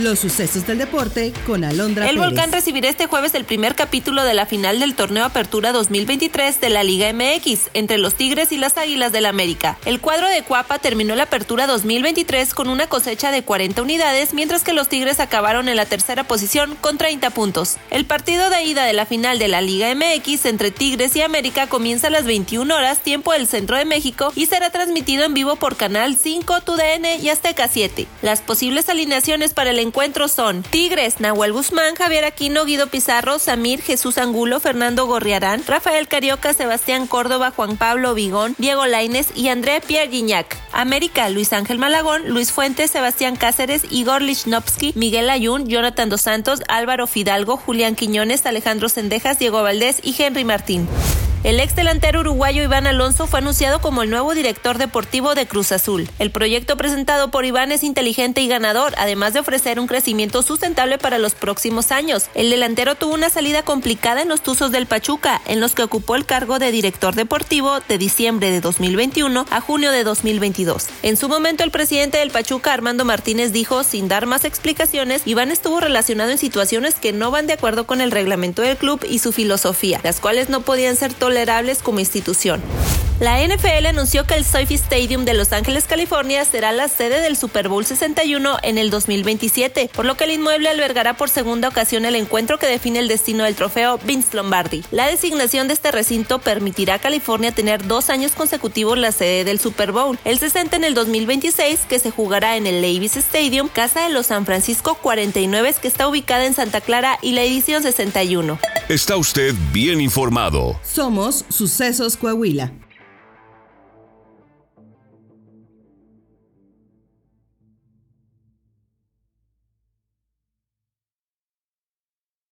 Los sucesos del deporte con Alondra El Volcán recibirá este jueves el primer capítulo de la final del torneo Apertura 2023 de la Liga MX entre los Tigres y las Águilas del la América. El cuadro de Cuapa terminó la Apertura 2023 con una cosecha de 40 unidades, mientras que los Tigres acabaron en la tercera posición con 30 puntos. El partido de ida de la final de la Liga MX entre Tigres y América comienza a las 21 horas tiempo del Centro de México y será transmitido en vivo por Canal 5, TUDN y Azteca 7. Las posibles alineaciones para el encuentro son Tigres, Nahuel Guzmán, Javier Aquino, Guido Pizarro, Samir, Jesús Angulo, Fernando Gorriarán, Rafael Carioca, Sebastián Córdoba, Juan Pablo Vigón, Diego Laines y André Pierre Gignac. América, Luis Ángel Malagón, Luis Fuentes, Sebastián Cáceres, Igor Lichnowsky, Miguel Ayun, Jonathan Dos Santos, Álvaro Fidalgo, Julián Quiñones, Alejandro Sendejas, Diego Valdés y Henry Martín. El ex delantero uruguayo Iván Alonso fue anunciado como el nuevo director deportivo de Cruz Azul. El proyecto presentado por Iván es inteligente y ganador, además de ofrecer un crecimiento sustentable para los próximos años. El delantero tuvo una salida complicada en los Tuzos del Pachuca, en los que ocupó el cargo de director deportivo de diciembre de 2021 a junio de 2022. En su momento, el presidente del Pachuca, Armando Martínez, dijo, sin dar más explicaciones, Iván estuvo relacionado en situaciones que no van de acuerdo con el reglamento del club y su filosofía, las cuales no podían ser tolerables como institución. La NFL anunció que el Sophie Stadium de Los Ángeles, California, será la sede del Super Bowl 61 en el 2027, por lo que el inmueble albergará por segunda ocasión el encuentro que define el destino del trofeo Vince Lombardi. La designación de este recinto permitirá a California tener dos años consecutivos la sede del Super Bowl, el 60 en el 2026, que se jugará en el Levi's Stadium, casa de los San Francisco 49, que está ubicada en Santa Clara, y la edición 61. Está usted bien informado. Somos Sucesos Coahuila.